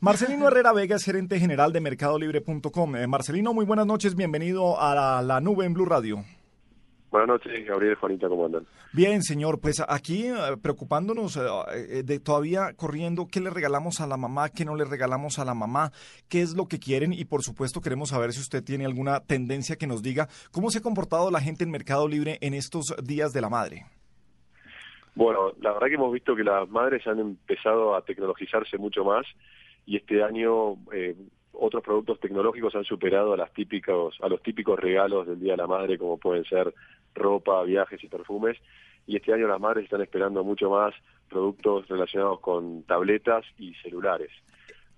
Marcelino Herrera Vega es gerente general de mercadolibre.com. Eh, Marcelino, muy buenas noches, bienvenido a la, nube en Blue Radio. Buenas noches, Gabriel, Juanita, ¿cómo andan? Bien, señor, pues aquí eh, preocupándonos eh, de todavía corriendo qué le regalamos a la mamá, qué no le regalamos a la mamá, qué es lo que quieren y por supuesto queremos saber si usted tiene alguna tendencia que nos diga cómo se ha comportado la gente en Mercado Libre en estos días de la madre. Bueno, la verdad que hemos visto que las madres han empezado a tecnologizarse mucho más y este año eh, otros productos tecnológicos han superado a, las típicos, a los típicos regalos del Día de la Madre, como pueden ser ropa, viajes y perfumes. Y este año las madres están esperando mucho más productos relacionados con tabletas y celulares.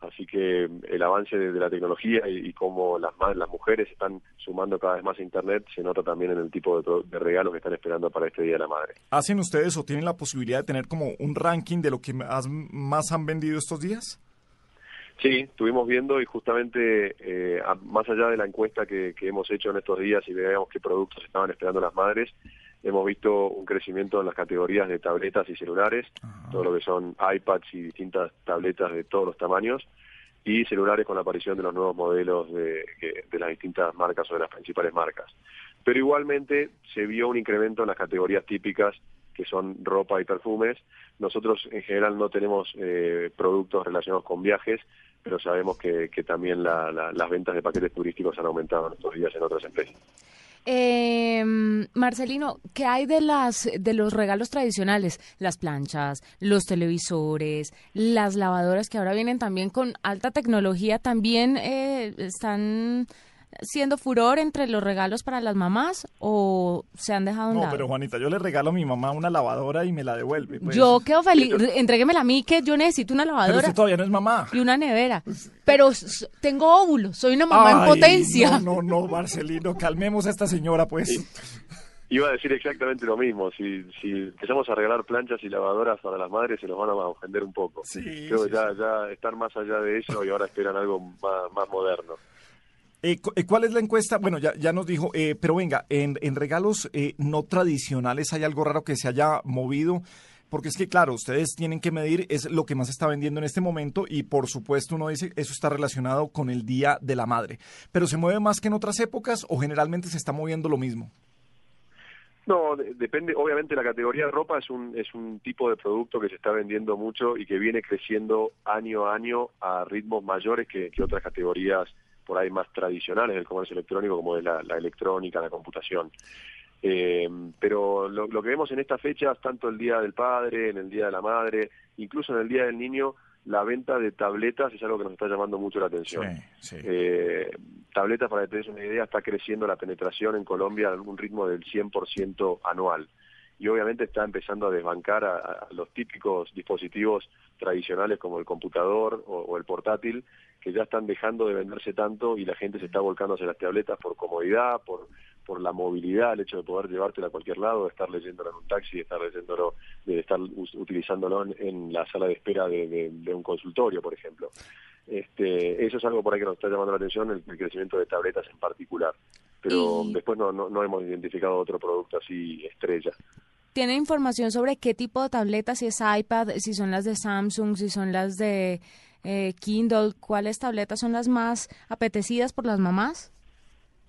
Así que el avance de, la tecnología y, cómo las, las mujeres están sumando cada vez más a Internet se nota también en el tipo de, regalos que están esperando para este Día de la Madre. ¿Hacen ustedes o tienen la posibilidad de tener como un ranking de lo que más, han vendido estos días? Sí, estuvimos viendo y justamente eh, más allá de la encuesta que, hemos hecho en estos días y veamos qué productos estaban esperando las madres, hemos visto un crecimiento en las categorías de tabletas y celulares, todo lo que son iPads y distintas tabletas de todos los tamaños, y celulares con la aparición de los nuevos modelos de, de las distintas marcas o de las principales marcas. Pero igualmente se vio un incremento en las categorías típicas que son ropa y perfumes. Nosotros en general no tenemos eh, productos relacionados con viajes, pero sabemos que, también las ventas de paquetes turísticos han aumentado en estos días en otras empresas. Eh, Marcelino, ¿qué hay de las de los regalos tradicionales? Las planchas, los televisores, las lavadoras que ahora vienen también con alta tecnología, también eh, están siendo furor entre los regalos para las mamás o se han dejado No, pero Juanita, yo le regalo a mi mamá una lavadora y me la devuelve. Pues. Yo quedo feliz. Entréguemela a mí que yo necesito una lavadora. Pero todavía no es mamá. Y una nevera. Pues, pero tengo óvulos, soy una mamá en potencia. No, no, no, Marcelino, calmemos a esta señora, pues. Iba a decir exactamente lo mismo. Si, si empezamos a regalar planchas y lavadoras para las madres, se los van a ofender un poco. Sí, Creo que ya, ya están más allá de eso y ahora esperan algo más, más moderno. Eh, eh, ¿Cuál es la encuesta? Bueno, ya, ya nos dijo, eh, pero venga, en, en regalos no tradicionales hay algo raro que se haya movido, porque es que, claro, ustedes tienen que medir, es lo que más está vendiendo en este momento y por supuesto uno dice, eso está relacionado con el Día de la Madre, pero ¿se mueve más que en otras épocas o generalmente se está moviendo lo mismo? No, depende, obviamente la categoría de ropa es un, es un tipo de producto que se está vendiendo mucho y que viene creciendo año a año a ritmos mayores que otras categorías por ahí más tradicionales del comercio electrónico, como es la, electrónica, la computación. Eh, pero lo, que vemos en estas fechas, tanto el Día del Padre, en el Día de la Madre, incluso en el Día del Niño, la venta de tabletas es algo que nos está llamando mucho la atención. Eh, tabletas, para que te des una idea, está creciendo la penetración en Colombia a un ritmo del 100% anual. Y obviamente está empezando a desbancar a, los típicos dispositivos tradicionales como el computador o el portátil, que ya están dejando de venderse tanto y la gente se está volcando hacia las tabletas por comodidad, por, por la movilidad, el hecho de poder llevártela a cualquier lado, de estar leyéndolo en un taxi, de estar leyéndolo, de estar utilizándolo en, la sala de espera de, un consultorio, por ejemplo. Este, eso es algo por ahí que nos está llamando la atención, el, crecimiento de tabletas en particular. Pero después no, no, no hemos identificado otro producto así estrella. ¿Tiene información sobre qué tipo de tabletas, si es iPad, si son las de Samsung, si son las de eh, Kindle, ¿cuáles tabletas son las más apetecidas por las mamás?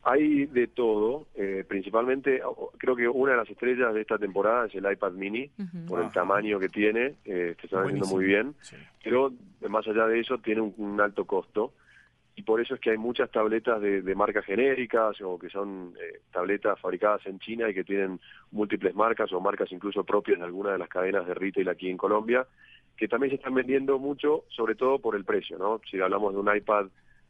Hay de todo, eh, principalmente creo que una de las estrellas de esta temporada es el iPad mini, por el tamaño que tiene, eh, que está vendiendo muy bien, pero más allá de eso tiene un, alto costo y por eso es que hay muchas tabletas de, marcas genéricas o que son eh, tabletas fabricadas en China y que tienen múltiples marcas o marcas incluso propias de alguna de las cadenas de retail aquí en Colombia que también se están vendiendo mucho, sobre todo por el precio, ¿no? Si hablamos de un iPad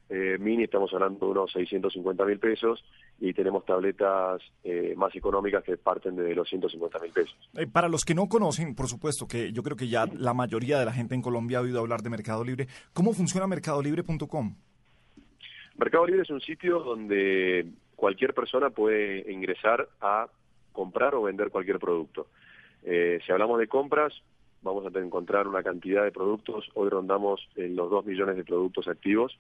eh, mini, estamos hablando de unos 650 mil pesos y tenemos tabletas eh, más económicas que parten de los 150 mil pesos. Eh, para los que no conocen, por supuesto que yo creo que ya la mayoría de la gente en Colombia ha oído hablar de Mercado Libre. ¿Cómo funciona mercadolibre.com? Mercado Libre es un sitio donde cualquier persona puede ingresar a comprar o vender cualquier producto. si hablamos de compras, vamos a encontrar una cantidad de productos, hoy rondamos en los 2 millones de productos activos,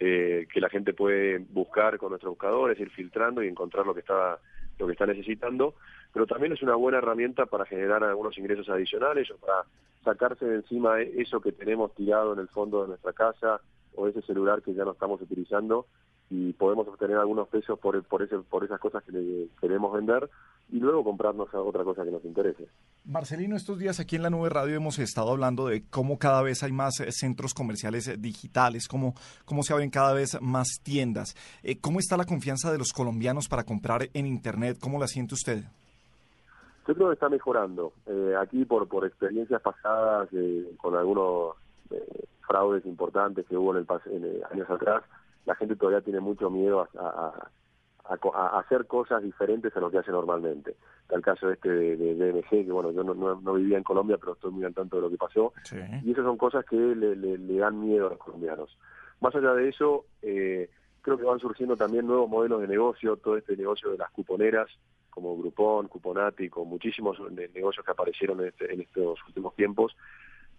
eh, que la gente puede buscar con nuestros buscadores, ir filtrando y encontrar lo que está lo que está necesitando. pero también es una buena herramienta para generar algunos ingresos adicionales o para sacarse de encima eso que tenemos tirado en el fondo de nuestra casa o ese celular que ya no estamos utilizando y podemos obtener algunos pesos por, por, ese, por esas cosas que le queremos vender y luego comprarnos otra cosa que nos interese. Marcelino, estos días aquí en la Nube Radio hemos estado hablando de cómo cada vez hay más eh, centros comerciales eh, digitales, cómo, cómo se abren cada vez más tiendas. Eh, ¿Cómo está la confianza de los colombianos para comprar en Internet? ¿Cómo la siente usted? Yo creo que está mejorando. aquí por, por experiencias pasadas con algunos fraudes importantes que hubo en, el, en años atrás, la gente todavía tiene mucho miedo a, hacer cosas diferentes a lo que hace normalmente. Está el caso este de, DMG, que bueno, yo no, vivía en Colombia, pero estoy muy al tanto de lo que pasó. Y esas son cosas que le, dan miedo a los colombianos. Más allá de eso, eh, creo que van surgiendo también nuevos modelos de negocio, todo este negocio de las cuponeras, como Groupon, Cuponati, con muchísimos negocios que aparecieron en, este, en estos últimos tiempos,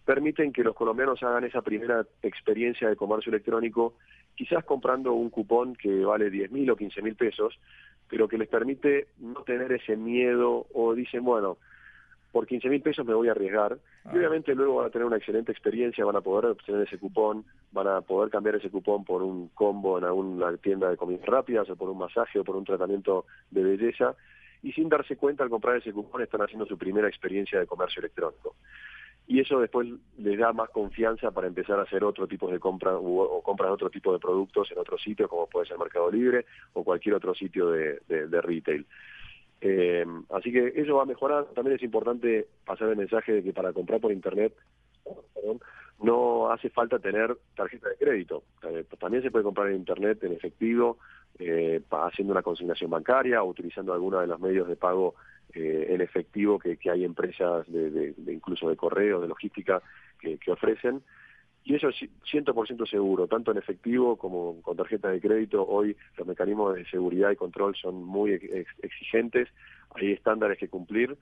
permiten que los colombianos hagan esa primera experiencia de comercio electrónico, quizás comprando un cupón que vale 10 mil o 15 mil pesos, pero que les permite no tener ese miedo o dicen, bueno, por 15 mil pesos me voy a arriesgar y ah. obviamente luego van a tener una excelente experiencia, van a poder obtener ese cupón, van a poder cambiar ese cupón por un combo en alguna tienda de comidas rápidas o por un masaje o por un tratamiento de belleza. Y sin darse cuenta al comprar ese cupón están haciendo su primera experiencia de comercio electrónico y eso después les da más confianza para empezar a hacer otro tipo de compra o, compras otro tipo de productos en otro sitio, como puede ser Mercado Libre o cualquier otro sitio de, retail. Eh, así que eso va a mejorar. También es importante pasar el mensaje de que para comprar por Internet no hace falta tener tarjeta de crédito. Eh, también se puede comprar en Internet en efectivo, eh, haciendo una consignación bancaria o utilizando alguno de los medios de pago eh, en efectivo que, hay empresas de, incluso de correo, de logística que, ofrecen. Y eso es 100% seguro, tanto en efectivo como con tarjeta de crédito. Hoy los mecanismos de seguridad y control son muy exigentes, hay estándares que cumplir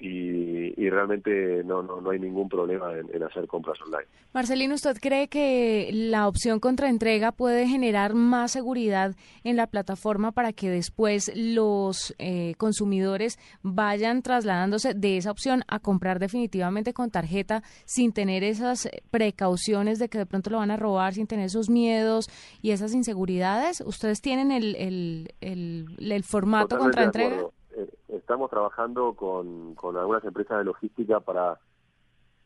y, realmente no, no, no, hay ningún problema en, hacer compras online. Marcelino, ¿usted cree que la opción contraentrega puede generar más seguridad en la plataforma para que después los eh, consumidores vayan trasladándose de esa opción a comprar definitivamente con tarjeta sin tener esas precauciones de que de pronto lo van a robar, sin tener esos miedos y esas inseguridades? ¿Ustedes tienen el, el, el, formato contraentrega? Estamos trabajando con, con algunas empresas de logística para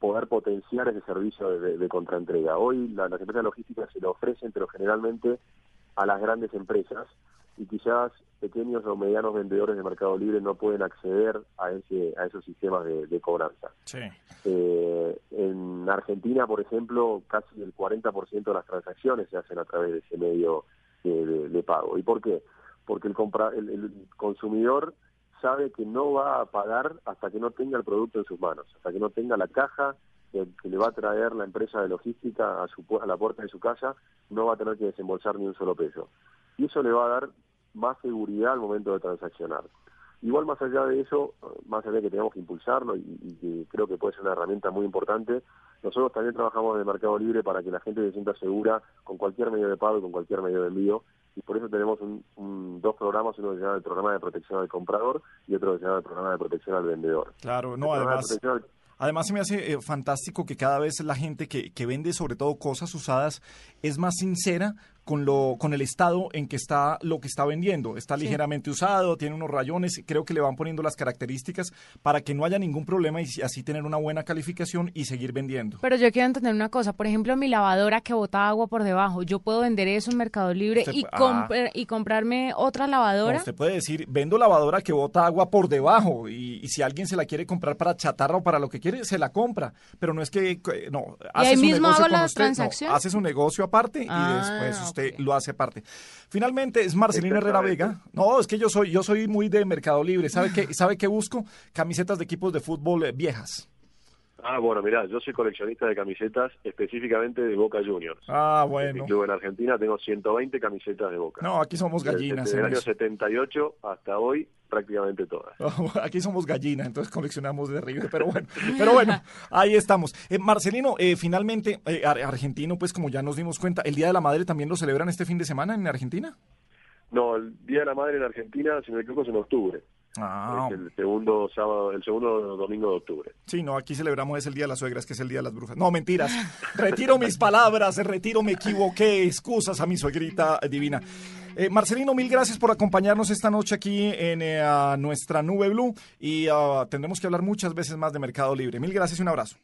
poder potenciar ese servicio de, contraentrega. Hoy las empresas de logística se lo ofrecen, pero generalmente a las grandes empresas y quizás pequeños o medianos vendedores de Mercado Libre no pueden acceder a ese a esos sistemas de, cobranza. Eh, en Argentina, por ejemplo, casi el 40% de las transacciones se hacen a través de ese medio de, pago. ¿Y por qué? Porque el, compra, el consumidor sabe que no va a pagar hasta que no tenga el producto en sus manos, hasta que no tenga la caja que, le va a traer la empresa de logística a, su, a la puerta de su casa, no va a tener que desembolsar ni un solo peso. Y eso le va a dar más seguridad al momento de transaccionar. Igual más allá de eso, más allá de que tenemos que impulsarlo y, y, que creo que puede ser una herramienta muy importante, nosotros también trabajamos en el mercado libre para que la gente se sienta segura con cualquier medio de pago y con cualquier medio de envío y por eso tenemos un, dos programas, uno que se llama el programa de protección al comprador y otro que se llama el programa de protección al vendedor. Claro, no, además... Además, se me hace eh, fantástico que cada vez la gente que, que, vende, sobre todo cosas usadas, es más sincera con lo con el estado en que está lo que está vendiendo. Está ligeramente usado, tiene unos rayones, creo que le van poniendo las características para que no haya ningún problema y así tener una buena calificación y seguir vendiendo. Pero yo quiero entender una cosa, por ejemplo, mi lavadora que bota agua por debajo, yo puedo vender eso en Mercado Libre y, ah. y comprarme otra lavadora. usted puede decir, vendo lavadora que bota agua por debajo y, si alguien se la quiere comprar para chatarra o para lo que quiere, se la compra, pero no es que no, hace su negocio con usted, hace su negocio aparte y ah, después usted lo hace parte. Finalmente es Marcelina Herrera Vega. No, es que yo soy, yo soy muy de Mercado Libre. ¿Sabe qué, sabe qué busco? Camisetas de equipos de fútbol eh, viejas. Ah, bueno, mirá, yo soy coleccionista de camisetas específicamente de Boca Juniors. Ah, bueno. Yo en Argentina tengo 120 camisetas de Boca. No, aquí somos gallinas. Desde, el año 78 hasta hoy, prácticamente todas. Aquí somos gallinas, entonces coleccionamos de River, pero bueno, pero bueno, ahí estamos. Eh, Marcelino, eh, finalmente, eh, argentino, pues como ya nos dimos cuenta, ¿el Día de la Madre también lo celebran este fin de semana en Argentina? No, el Día de la Madre en Argentina, si me equivoco, es en octubre. Ah. Es el segundo sábado, el segundo domingo de octubre. Sí, no, aquí celebramos es el Día de las Suegras, que es el Día de las Brujas. No, mentiras. Retiro mis palabras, retiro, me equivoqué. Excusas a mi suegrita divina. Eh, Marcelino, mil gracias por acompañarnos esta noche aquí en eh, nuestra nube blue y ah, tendremos que hablar muchas veces más de Mercado Libre. Mil gracias y un abrazo.